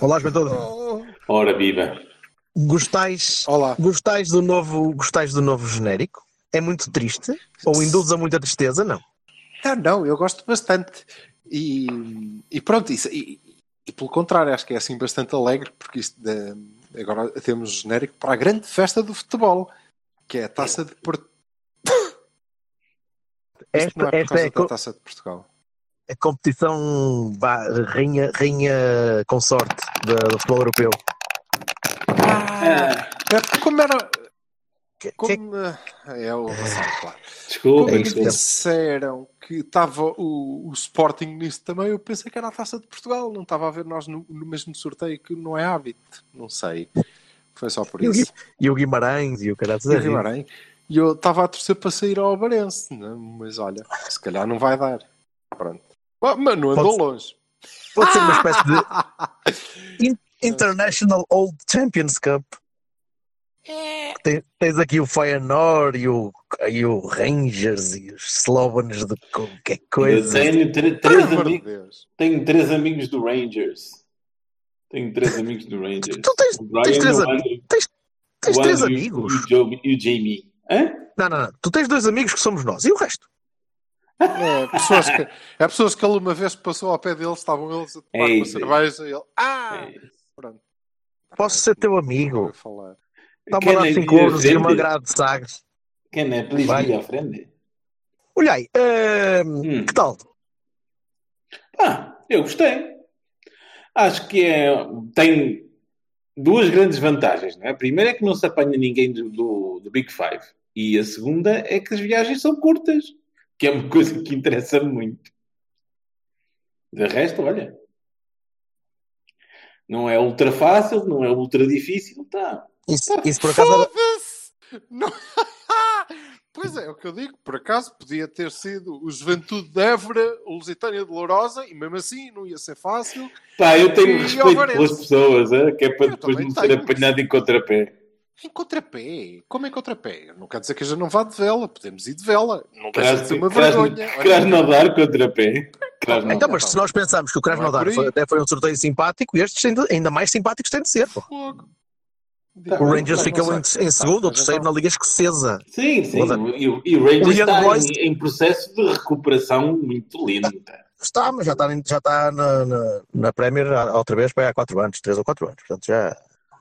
Olá, Juventude. Ora, viva. Gostais, Olá. gostais, do novo, gostais do novo genérico? É muito triste? Ou induz a muita tristeza? Não. Não, não, eu gosto bastante. E, e pronto, isso, e, e pelo contrário, acho que é assim bastante alegre, porque isto de- agora temos genérico para a grande festa do futebol, que é a taça de Isto não Esta, é por esta é a da taça de Portugal. a competição vá, rainha, rainha consorte da- do futebol europeu. Ah, É, como era. Que- que- Como, é o Vassal, claro. desculpa, Como me disseram que estava o, o Sporting nisso também, eu pensei que era a taça de Portugal. Não estava a ver nós no, no mesmo sorteio que não é hábito. Não sei. Foi só por E o, isso. Gui- e o Guimarães e o caralho. E o Guimarães. E eu estava a torcer para sair ao Abarense, né? mas olha, se calhar não vai dar. Pronto. Mas não andou Pode- longe. Pode ser uma espécie de In- International Old Champions Cup. Tem- tens aqui o Feyenoord e o, e o Rangers e os Slovens de qualquer Eu coisa. tenho tre- três, amigos, tenho três amigos do Rangers. Tenho três amigos do Rangers. Tu tens- Brian, tens três amigos? Andrew- Tens, tens o três amigos? E o, e o Jamie. Hã? Não, não, não. Tu tens dois amigos que somos nós. E o resto? É, pessoas que, é pessoas que ele uma vez passou ao pé deles, estavam eles a tomar É uma cerveja e ele. Ah! É. Pronto. Posso ser teu amigo? Vou falar. Está-me a dar Quem é 5 que euros e uma grade de sagres. Quem é? Please Vai. be à frente. Olha aí, hum, Hum. que tal? Ah, eu gostei. Acho que é, tem duas grandes vantagens. Não é? A primeira é que não se apanha ninguém do, do, do Big Five. E a segunda é que as viagens são curtas, que é uma coisa que interessa muito. De resto, olha, não é ultra fácil, não é ultra difícil, tá. Isso, isso por acaso! Não- Pois é, é o que eu digo. Por acaso podia ter sido o Juventude de Évora, o Lusitânia de Lourosa, e mesmo assim não ia ser fácil. Pá, eu tenho E respeito Alvarense. pelas pessoas, é? que é para Eu depois não ser apanhado em contrapé. Em contrapé. Como em contrapé? Não quer dizer que a gente não vá de vela. Podemos ir de vela. Não deixa de ser uma vergonha. queres nadar contrapé? Então, nadar. mas se nós pensarmos que o é por aí. foi, até foi um sorteio simpático, estes ainda, ainda mais simpáticos têm de ser. pô. Fogo. O Rangers ficou em, em segundo ou Tá, terceiro na Liga Escocesa. Sim, sim. E, o- e o Rangers O Young está Boys- em, em processo de recuperação muito lento. Está, mas já está, já está na, na, na Premier outra vez para há 4 anos, 3 ou 4 anos. Portanto, já,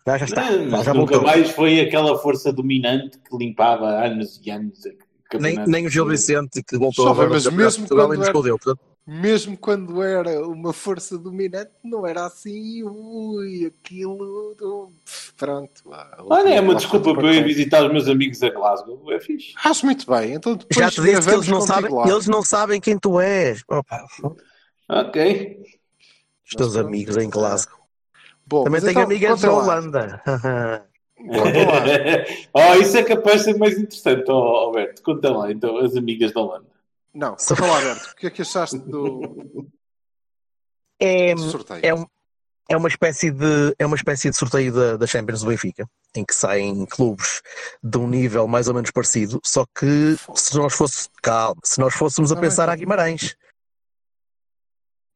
já, já está. Não, já, mas já nunca voltou. mais foi aquela força dominante que limpava anos e anos. Nem, nem o Gil Vicente, que voltou Só mas ao Campeonato de mesmo Portugal quando e nos era- escondeu. Mesmo quando era uma força dominante, não era assim. Ui, aquilo. do- Pronto. vá, Olha, é uma lá desculpa para eu ir visitar os meus amigos a Glasgow. É fixe. Acho muito bem. Então depois já te disse que eles não, sabem, lá. eles não sabem quem tu és. Opa, Ok. os teus pronto, amigos em é. Glasgow. Bom, Também mas tenho então, amigas lá. Holanda. Oh, isso é capaz de ser mais interessante, oh, Alberto. Conta lá, então, as amigas da Holanda. Não, conta lá, Alberto. O que é que achaste do, é, do sorteio? é, um- é uma espécie de é uma espécie de sorteio da, da Champions do Benfica, em que saem clubes de um nível mais ou menos parecido, só que se nós fosse calma, se nós fôssemos a bem, pensar a Guimarães,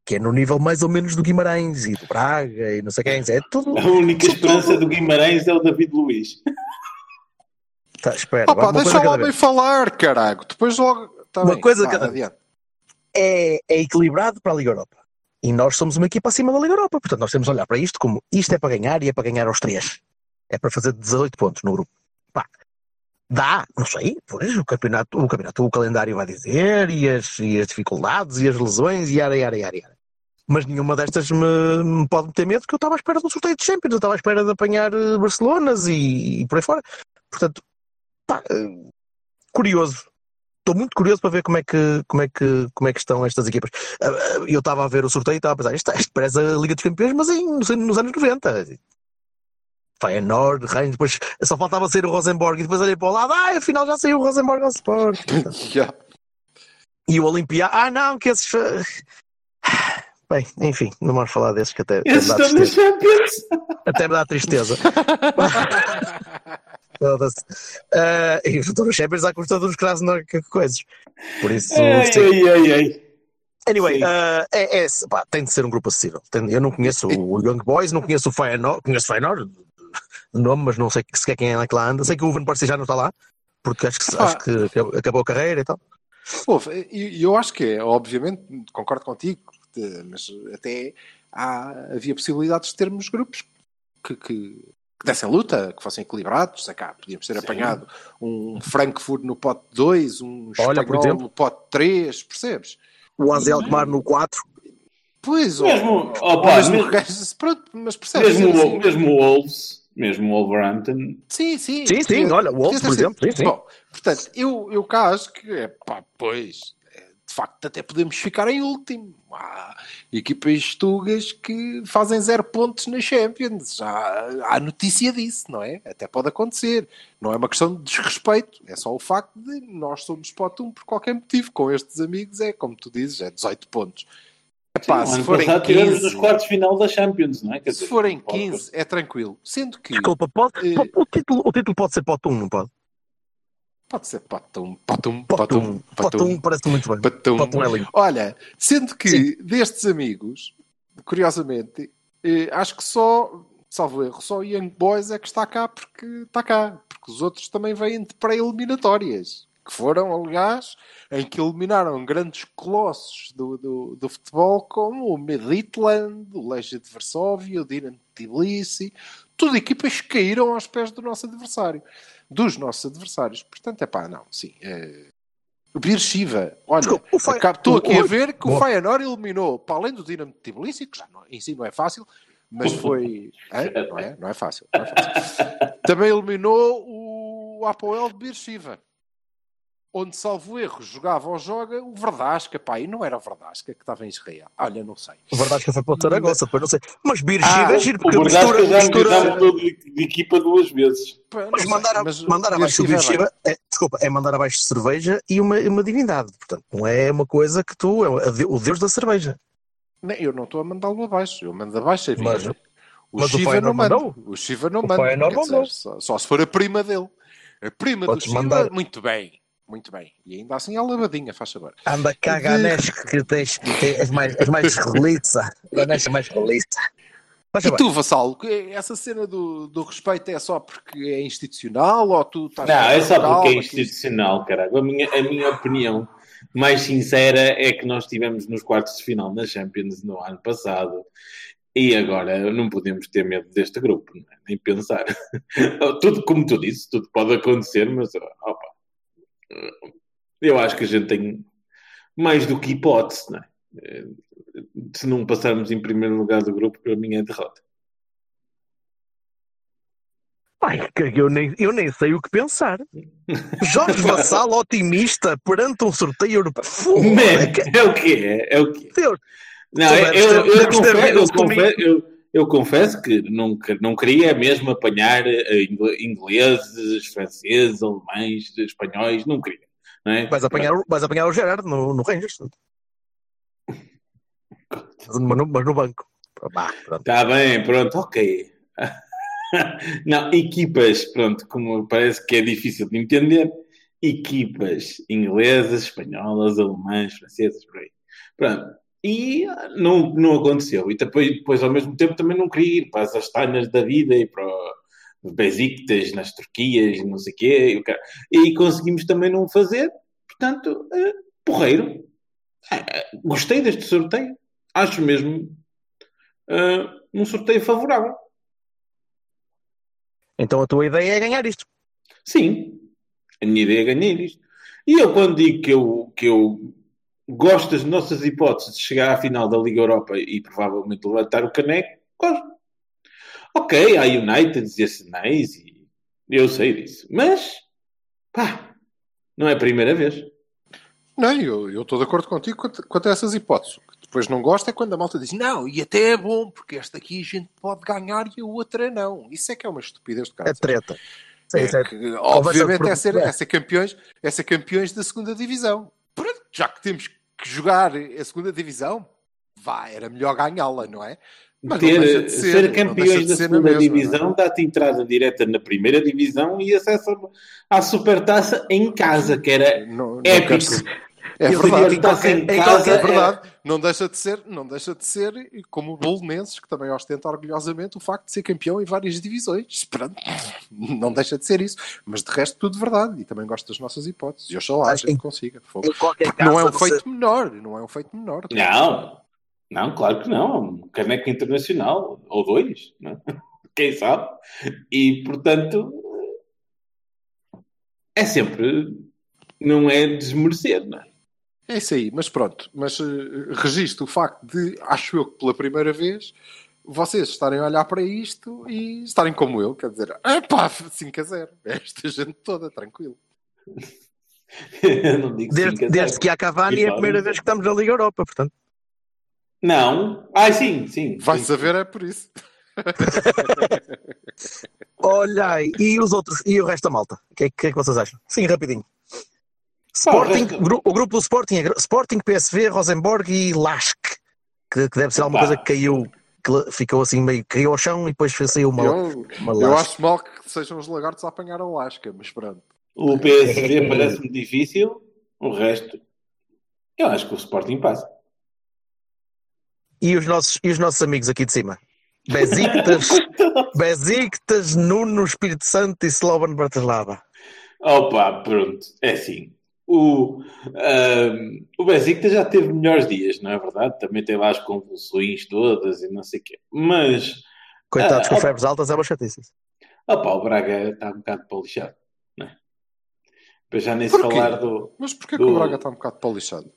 que é no nível mais ou menos do Guimarães e do Braga e não sei quem, é tudo. A única esperança do Guimarães é o David Luiz. Tá, espera, Opa, deixa o homem falar, carago. Depois logo. Tá Uma bem. coisa cada- adiante. é, é equilibrado para a Liga Europa. E nós somos uma equipa acima da Liga Europa. Portanto, nós temos de olhar para isto como isto é para ganhar e é para ganhar aos três. É para fazer 18 pontos no grupo. Pá, dá, não sei, pois o campeonato, o campeonato, o calendário vai dizer, e as, e as dificuldades, e as lesões, e ara, e ara, e ara, e ara. Mas nenhuma destas me, me pode meter medo, que eu estava à espera do sorteio de Champions, eu estava à espera de apanhar eh, Barcelonas e, e por aí fora. Portanto, pá, eh, curioso. Estou muito curioso para ver como é que, como é que, como é que estão estas equipas. Ah, ah, Eu estava a ver o sorteio e estava a pensar, isto, isto parece a Liga dos Campeões, mas em, nos, nos anos 90. Feyenoord, Reims, depois só faltava sair o Rosenborg e depois olhei para o lado, ah, afinal já saiu o Rosenborg ao Sport. Já. E o Olimpiá, ah não, que esses. Bem, enfim, não vamos falar desses que até, até, me, dá tristeza, Champions. até me dá tristeza. Foda-se. Ah, e estou nos Champions à custa dos Krasnodar coisas. Por isso, sim. ai, ai, ai. Anyway, ah, é, é- pá, tem de ser um grupo acessível. Tem- eu não conheço o Young Boys, não conheço o Feyenoord, conheço o Feyenoord de nome, mas não sei sequer quem é que lá anda. Sei que o Van Persie já não está lá, porque acho que, Pá. acho que acabou- a carreira e tal. E eu acho que é, obviamente, concordo contigo, de- mas até há, havia possibilidades de termos grupos que, que, que dessem luta, que fossem equilibrados. Sei cá, podíamos ter Sim. apanhado um Frankfurt no pote 2, um Olha, espanhol exemplo. no pote 3, percebes? O Azel Alkmaar no 4. Pois, Mesmo, ou, opa, mesmo, mesmo- pronto, mas percebes? Mesmo, assim, o- mesmo o Wolves, mesmo o Wolverhampton. Sim, sim. Sim, sim, olha, o Wolves, por exemplo, sim, sim. Bom, portanto, eu, eu cá acho que é pá, pois, de facto, até podemos ficar em último. Há equipas tugas que fazem zero pontos na Champions. Já há notícia disso, não é? Até pode acontecer. Não é uma questão de desrespeito, é só o facto de nós somos spot 1 por qualquer motivo. Com estes amigos é, como tu dizes, é 18 pontos. Epá, Sim, se forem passado tivemos 15, nos quartos final da Champions, não é? Quer se dizer, forem não pode- 15, é tranquilo. Sendo que Desculpa, pode, Eh, o, título, o título pode ser pote 1, não pode? Pode ser pot 1, pot 1, Pote pot 1, 1. Pote 1 parece muito bem. Patum. 1 é lindo. Olha, sendo que destes amigos, curiosamente, eh, acho que só, salvo erro, só Young Boys é que está cá porque está cá. Porque os outros também vêm de pré-eliminatórias. Que foram, aliás, em que eliminaram grandes colossos do, do, do futebol como o Midtjylland, o Legia de Varsóvia, o Dinamo de Tbilisi. Tudo equipas que caíram aos pés do nosso adversário. Dos nossos adversários. Portanto, é pá, não, sim. É... O Beersheba, olha, estou aqui a o- ver que o. Feyenoord eliminou, para além do Dinamo de Tbilisi, que já não, em si não é fácil, mas foi... Hã? Não, é? não é fácil. não é fácil. Também eliminou o Apoel de Beersheba, onde, salvo erro, jogava ou joga o Verdasca, pá, e não era o Verdasca que estava em Israel. Olha, não sei. A é que foi para o Saragossa, depois não sei. Mas Bir Ah, é giro, porque o Verdasca mistura. já, mistura de, de equipa duas vezes. Pá, mas sei, mandar, a- mas mandar abaixo o Beersheba Bir é é, desculpa, é mandar abaixo cerveja e uma, uma divindade. Portanto, não é uma coisa que tu. É a de- o deus da cerveja. Não, eu não estou a mandá-lo abaixo, eu mando abaixo a vinha. Mas- o mas o Shiva Feyenoord não manda. mandou? O Shiva não O manda. Quer dizer. Só, só se for a prima dele. A prima Podes do Shiva, mandar. muito bem. Muito bem. E ainda assim é lavadinha, faz favor. Anda cá, Ganesh, que tens, que tens mais, és mais reliça. Ganesh é mais reliça. Faz E tu, Vassalo, que- essa cena do, do respeito é só porque é institucional ou tu estás Não, é só porque é que institucional, caralho. A minha, a minha opinião mais sincera é que nós estivemos nos quartos de final na Champions no ano passado e agora não podemos ter medo deste grupo, não é? nem pensar. tudo, como tu disse, tudo pode acontecer, mas opa, eu acho que a gente tem mais do que hipótese, não é? Se não passarmos em primeiro lugar do grupo, para mim é derrota. Ai, eu nem, eu nem sei o que pensar. Jorge Vassal, otimista, perante um sorteio europeu. Que- É o que é, é o que é. Deus. Não, Tu eu, eu, eu, confesso, eu, confesso, eu, eu confesso que não, que- não queria mesmo apanhar eh, ingle- ingleses, franceses, alemães, espanhóis, não queria. Não é? Vais apanhar, o- vais apanhar o Gerard no, no Rangers. Mas no, mas no banco. Está bem, pronto, ok. Não, equipas, pronto, como parece que é difícil de entender, equipas inglesas, espanholas, alemãs, francesas, por aí. Pronto. E ah, não, não aconteceu. E depois, depois, ao mesmo tempo, também não queria ir para as astanhas da vida e para o Besiktas, nas Turquias, e não sei o quê. E, conseguimos também não fazer. Portanto, eh, porreiro. Ah, gostei deste sorteio. Acho mesmo ah, um sorteio favorável. Então a tua ideia é ganhar isto. Sim, a minha ideia é ganhar isto. E eu, quando digo que eu, que eu gosto das nossas hipóteses de chegar à final da Liga Europa e provavelmente levantar o caneco, gosto. Ok, há United e Arsenais e eu sei disso. Mas, pá, não é a primeira vez. Não, eu eu estou de acordo contigo quanto, quanto a essas hipóteses. O que depois não gosto é quando a malta diz não, e até é bom, porque esta aqui a gente pode ganhar e a outra não. Isso é que é uma estupidez de É cara. treta. Sim, É sim. que, obviamente é ser, é, ser campeões, é ser campeões da segunda divisão. Pronto, já que temos que jogar a segunda divisão, vá, era melhor ganhá-la, não é? Mas Ter, de ser, ser deixa campeões de da ser segunda divisão dá-te entrada direta na primeira divisão e acesso à supertaça em casa, que era Não, não épico. quero ser- É verdade. em qualquer- Em em casa qualquer- É verdade, não deixa de ser, não deixa de ser como o Bolonenses, que também ostenta orgulhosamente o facto de ser campeão em várias divisões. Pronto, não deixa de ser isso. Mas de resto, tudo verdade. E também gosto das nossas hipóteses. E oxalá a gente consiga. Em caso, não é um você- feito menor. Não é um feito menor. Não, não, claro que não. É Um caneco internacional, ou dois, não é? quem sabe? E, portanto, é sempre. Não é desmerecer, não é? É isso aí, mas pronto. Mas eh, registro o facto de, acho eu que pela primeira vez, vocês estarem a olhar para isto e estarem como eu, quer dizer, pá, 5 a 0. Esta gente toda, tranquilo. Eu não digo Desde, a desde que há Cavani é a primeira vez que estamos na Liga Europa, portanto. Não. Ah, sim, sim. Vai saber, é por isso. Olha aí, e os outros, e o resto da malta? O que, é, que é que vocês acham? Sim, rapidinho. Sporting, gru- o grupo do Sporting é Sporting, PSV, Rosenborg e Lask, que, que deve ser alguma Opa. coisa que caiu, que ficou assim meio, caiu ao chão e depois fez saiu uma, Eu, uma eu acho mal que sejam os lagartos a apanhar a lasca, mas pronto. O PSV parece-me difícil. O resto, eu acho que o Sporting passa. E os nossos, e os nossos amigos aqui de cima? Besiktas, Besiktas, Nuno, Espírito Santo e Slovan Bratislava. Opa, pronto, é assim. O, ahm, o Besiktas já teve melhores dias, não é verdade? Também tem lá as convulsões todas e não sei o quê. Mas, Coitados Ah, com ah. febres altas é uma chatice. opa, o Braga está um bocado para lixado, não é? Para já nem se falar do... Mas porquê que Do- o Braga está um bocado para o lixado?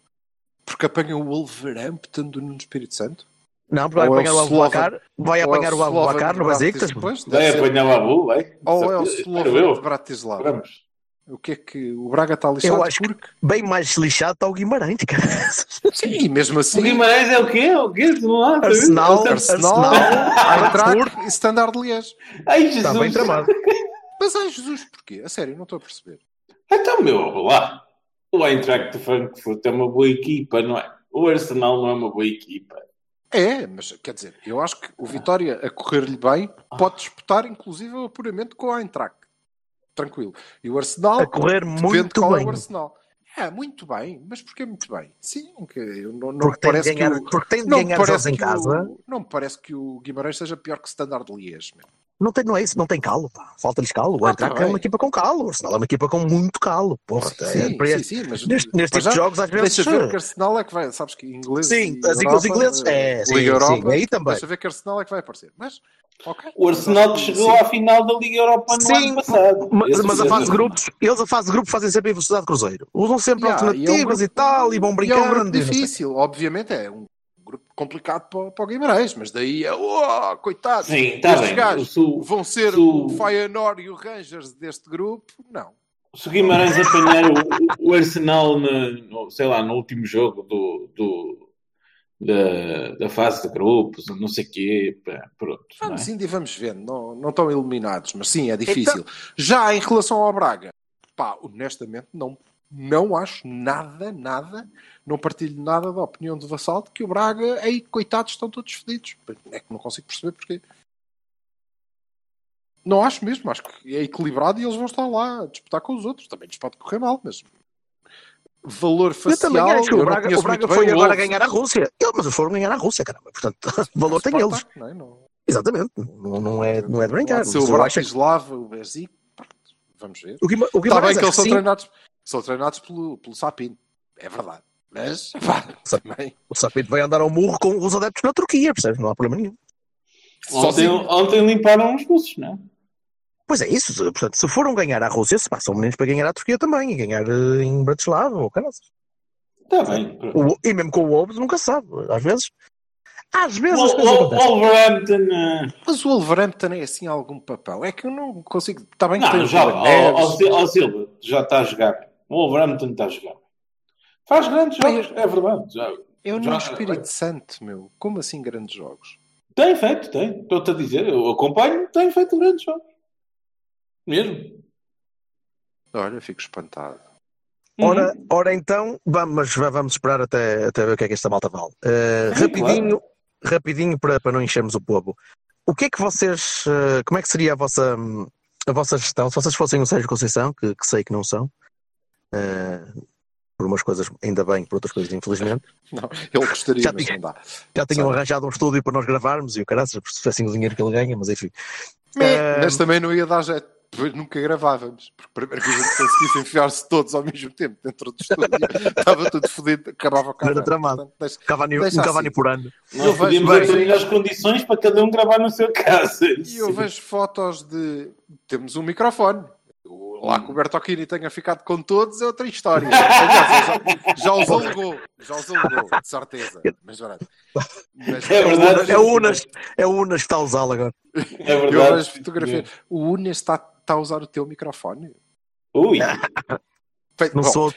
Porque apanha o Wolverhampton do Nuno Espírito Santo? Não, porque vai Ou é apanhar o Abubacar, vai é apanhar o Abubacar no Besiktas. Vai apanhar o Abu, vai? Ou é o Slovan de. Bratislava? Vamos. O que é que o Braga está lixado? Eu acho que- porque... Bem mais lixado está o Guimarães, cara. Sim, mesmo O assim... Guimarães é o quê? O quê? Não lá? Arsenal, Arsenal, Arsenal, Eintracht e Standard Liège. Ai, Jesus! Está bem tramado. Mas ai Jesus, porquê? A sério, não estou a perceber. Então, meu, lá. O Eintracht de Frankfurt é uma boa equipa, não é? O Arsenal não é uma boa equipa. É, mas quer dizer, eu acho que o Vitória a correr-lhe bem pode disputar inclusive o apuramento com a Eintracht. Tranquilo. E o Arsenal A correr muito qual é bem. o Arsenal. É, muito bem. Mas porquê muito bem? Sim, eu não, não Porque me tem, de parece ganhar, que o... porque tem de ganhar jogos parece em que casa. o, não me parece que o Guimarães seja pior que Standard de Liège. meu. Não, tem, não é isso, não tem calo. pá. Falta-lhes calo. O Ah, Eintracht tá é uma equipa com calo. O Arsenal é uma equipa com muito calo. Porra, é, Sim, para sim, este- sim, mas neste, neste tipo de já, jogos, às vezes. Deixa ver que Arsenal é que vai, sabes que inglês Sim, e as- os Europa, ingleses- é, eh, sim, Liga sim, Europa, aí também. Deixa ver que Arsenal é que vai aparecer. Mas, ok. O Arsenal chegou Sim. à final da Liga Europa no Sim, ano passado. Mas, mas a foi fase de grupos, eles a fase de grupos fazem sempre em velocidade de cruzeiro. Usam sempre Yeah, alternativas e é e, um grupo- tal, e vão E é um brincando. grupo e difícil, obviamente é um grupo complicado para, para o Guimarães, mas daí é, oh, coitados, Sim, está estes bem. gajos vão ser se o- Feyenoord e o Rangers deste grupo, não. Se o Guimarães apanhar o, o Arsenal, na- no, sei lá, no último jogo do, do- da, da fase de grupos, não sei o quê, pronto. não é? Vamos indo e vamos vendo, não, não estão eliminados, mas sim, é difícil. Já em relação ao Braga, pá, honestamente, não, não acho nada, nada, não partilho nada da opinião do Vassal de que o Braga, aí, coitados, estão todos fedidos. É que não consigo perceber porquê. Não acho mesmo, acho que é equilibrado e eles vão estar lá a disputar com os outros. Também lhes pode correr mal, mas valor Eu facial. também acho que eu o Braga, o Braga foi o agora ganhar a Rússia. Ele- Mas foram ganhar a Rússia, caramba. Portanto, valor tem eles. Não é? Não- Exatamente. Não, não é, não é de brincar. Ser o eu que- Bratislava, o Bezik, vamos ver. O Guima- o Está bem que eles são treinados, são treinados pelo, pelo Sapin, é verdade. Mas, pá, também. O Sapito vai andar ao murro com os adeptos na Turquia, percebes? Não há problema nenhum. Ontem, ontem limparam os russos, não é? Pois é isso. se- Portanto, se foram ganhar à Rússia, se passam meninos para ganhar à Turquia também e ganhar eh, em Bratislava ou caras. Está bem. O- E mesmo com o Wolves nunca se sabe. Às vezes. Às vezes O o-. Wolverhampton. eh, Mas o Wolverhampton é assim algum papel. É que eu não consigo. Está bem que tem Não, o já, ó, Silva, já está a jogar. O Wolverhampton está a jogar. Faz grandes jogos, é verdade. Já, Eu Já- no Espírito Santo, meu. Como assim grandes jogos? tem feito, tem. Estou-te a dizer, eu acompanho, tem feito grandes jogos. Mesmo. Olha, fico espantado. Uhum. Ora, ora então, vamos, vamos esperar até, até ver o que é que esta malta vale. Uh, Sim, rapidinho, rapidinho para, para não enchermos o povo. O que é que vocês. uh, como é que seria a vossa, hum, a vossa gestão? Se vocês fossem o Sérgio Conceição, que, que sei que não são, uh, por umas coisas ainda bem, por outras coisas infelizmente, Não, ele gostaria, Já mas tinha- não dá. já tinham Sabe. arranjado um estúdio para nós gravarmos e o caralho, se tivessem o dinheiro que ele ganha, mas enfim. Mas também não ia dar jeito. Depois nunca gravávamos. Porque primeiro que a gente conseguisse enfiar-se todos ao mesmo tempo dentro do estúdio, estava tudo fodido, acabava o carro. Era tramado. Portanto, deixa- Cavani, Deixa um Cavani assim. por ano. Nós Eu podíamos definir as condições para cada um gravar no seu caso. E eu vejo fotos de. Temos um microfone. Lá que o Bertocchini tenha ficado com todos é outra história. Já, já os alugou. Já os alugou, de certeza. Mas, pronto. Mas- É verdade. É o Unas, é o Unas que está a usá-lo agora. É verdade. fotografias. O Unas está, está a usar o teu microfone? Ui. Feito- Não sou,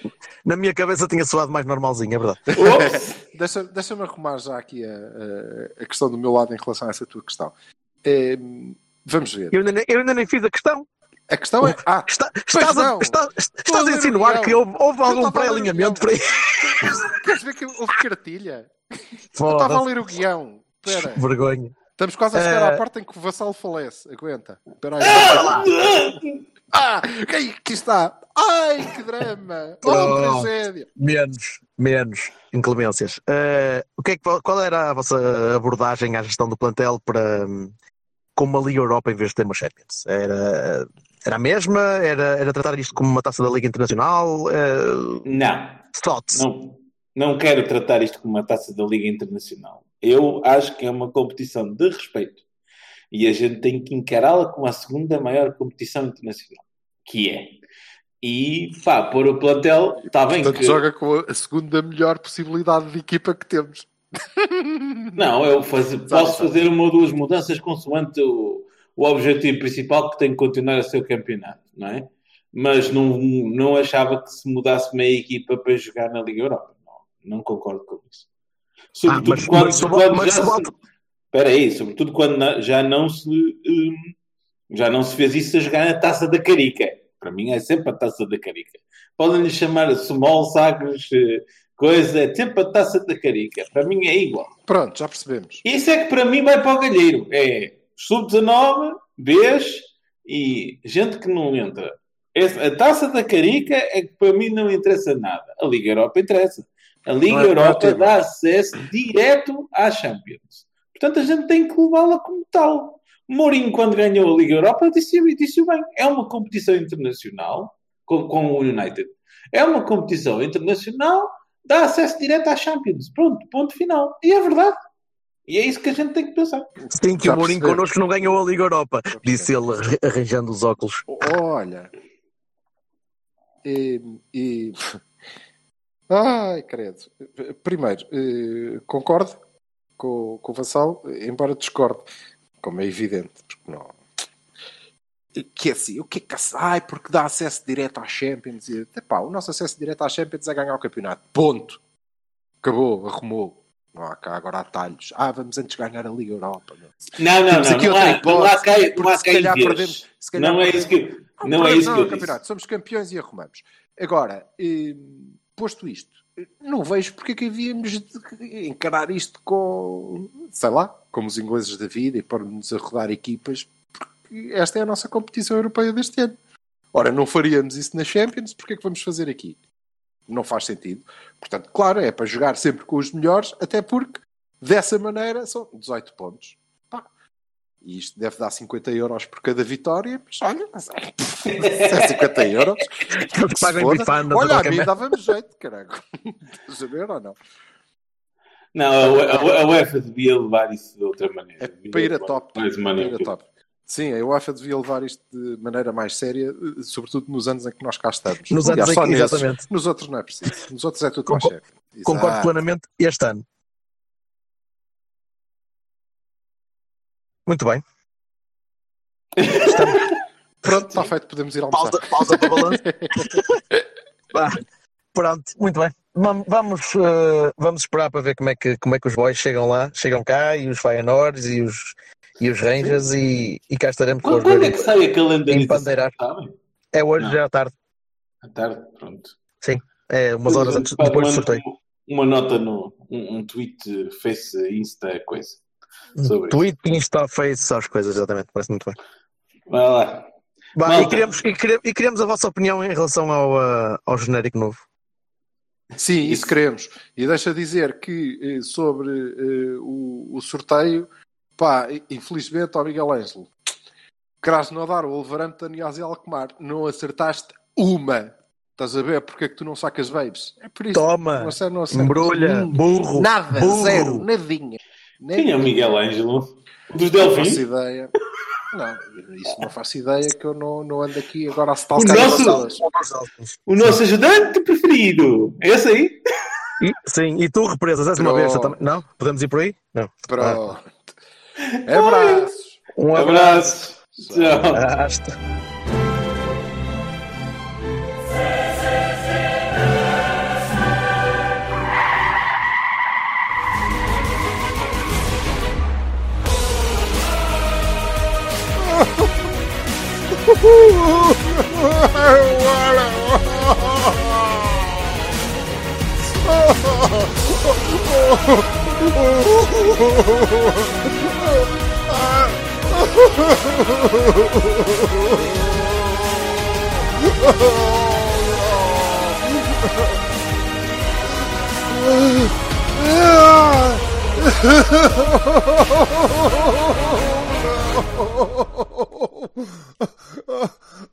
na minha cabeça tinha soado mais normalzinho, é verdade. Ops. Deixa- Deixa-me arrumar já aqui a, a- questão do meu lado em relação a essa tua questão. Eh, vamos ver. Eu ainda, nem- eu ainda nem fiz a questão. A questão é. Ah, Está- estás, a, está- estás a insinuar que houve, houve algum pré-alinhamento para aí? queres ver que houve cartilha? Eu estava a ler o guião. Espera. Vergonha. Estamos quase a chegar Eh. à parte em que o vassalo falece. Aguenta. Espera aí. Ah, aqui aqui está. Ai, que drama. Oh, Oh. tragédia. Menos, menos inclemências. Eh, o que é que, qual era a vossa abordagem à gestão do plantel para hum, com uma Liga Europa em vez de ter uma Champions? Era, era a mesma? Era, era tratar isto como uma taça da Liga Internacional? Eh, Não. thoughts? Não, não quero tratar isto como uma taça da Liga Internacional. Eu acho que é uma competição de respeito. E a gente tem que encará-la como a segunda maior competição internacional. Que é. E, pá, pôr o plantel, está bem Portanto, que... joga com a segunda melhor possibilidade de equipa que temos. Não, eu faz- posso sabe. fazer uma ou duas mudanças consoante o, o objetivo principal que tem que continuar a ser o campeonato, não é? Mas não, não achava que se mudasse meia equipa para jogar na Liga Europa. Não, não concordo com isso. Sobretudo Ah, mas- quando, mas se quando vol- mas já se. Espera aí, sobretudo quando já não se hum, já não se fez isso a jogar na Taça da Carica. Para mim é sempre a Taça da Carica. Podem-lhe chamar Small, Sagres, eh, coisa, é sempre a Taça da Carica. Para mim é igual. Pronto, já percebemos. Isso é que para mim vai para o galheiro. É sub-19, Bs e gente que não entra. Esse- a taça da Carica é que para mim não interessa nada. A Liga Europa interessa. A Liga é- Europa dá acesso direto à Champions. Portanto, a gente tem que levá-la como tal. Mourinho, quando ganhou a Liga Europa, disse, disse bem. É uma competição internacional com, com o United. É uma competição internacional, dá acesso direto à Champions. Pronto, ponto final. E é verdade. E é isso que a gente tem que pensar. Sim, que Já o Mourinho connosco não ganhou a Liga Europa, disse ele arra- arranjando os óculos. Olha. E, e- Ai, credo. Primeiro, eh, concordo com, com o Vassal, embora discorde, como é evidente, porque não. Que é assim, o que é que. Ai, porque dá acesso direto à Champions. E, epá, o nosso acesso direto à Champions é ganhar o campeonato. Ponto. Acabou, arrumou. Não há cá agora atalhos. Ah, vamos antes ganhar a Liga Europa. meu. Não, não, Temos não. aqui não, outra há, não há cá, não se calhar perdemos- se calhar Não é perdemos- isso que, Não, não é isso que eu disse. campeonato. Somos campeões e arrumamos. Agora, eh, posto isto, não vejo porque é que havíamos de encarar isto com, sei lá, como os ingleses da vida e pôr-nos a rodar equipas, porque esta é a nossa competição europeia deste ano. Ora, não faríamos isso na Champions, porque é que vamos fazer aqui? Não faz sentido. Portanto, claro, é para jogar sempre com os melhores, até porque dessa maneira são 18 pontos. Pá. E isto deve dar 50 euros por cada vitória, mas olha, mas é, é 50 euros. Eles Se pagam bifana, Olha, a mim dava-me jeito, caralho. Estás a ver ou não? Não, a, a, a UEFA devia levar isso de outra maneira. É para ir a top. Mais uma Para ir a maneira. top. Sim, a UEFA devia levar isto de maneira mais séria, sobretudo nos anos em que nós cá estamos. Nos Aliás, anos em que- nesses. exatamente. Nos outros não é preciso. Nos outros é tudo mais Concor- sério. Concordo Exato. plenamente este ano. Muito bem. Pronto, está feito, podemos ir almoçar. Pausa, pausa para balanço. Pronto, muito bem. Vam- Vamos, eh, vamos esperar para ver como é, que, como é que os boys chegam lá, chegam cá, e os Feyenoords e os, e os Rangers, e, e cá estaremos com Quando, os quando é que sai a calendarização? É hoje, Não. já à tarde. À tarde, pronto. É umas horas antes, depois do sorteio. Uma nota no um, um tweet, Face, Insta, coisa. Sobre Tweet, Insta, Face, as coisas, exatamente. Parece muito bem. Vai lá. Bah, Malta. e, queremos, e, queremos, e queremos a vossa opinião em relação ao, ah, ao genérico novo. Sim, isso Isso. queremos. E deixa dizer que eh, sobre eh, o, o sorteio, pá, infelizmente, ao Miguel Ângelo, querás não dar o Wolverhampton e Azel Alkmaar, não acertaste uma. Estás a ver porque é que tu não sacas babes? É por isso. Toma, Não acertas- não acertas embrulha, ninguém. burro, Nada, burro. zero, nadinha. Quem é o Miguel Ângelo? Dos Não faço ideia. Não, isso não faço ideia que eu não, não ando aqui agora a O stalkar nosso- pessoas. O nosso ajudante preferido. É esse aí? Sim, e tu represas, és uma Pronto. besta também. Não? Podemos ir por aí? Não. Pronto. Abraços. Um Abraço. Tchau. abraço.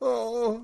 Oh,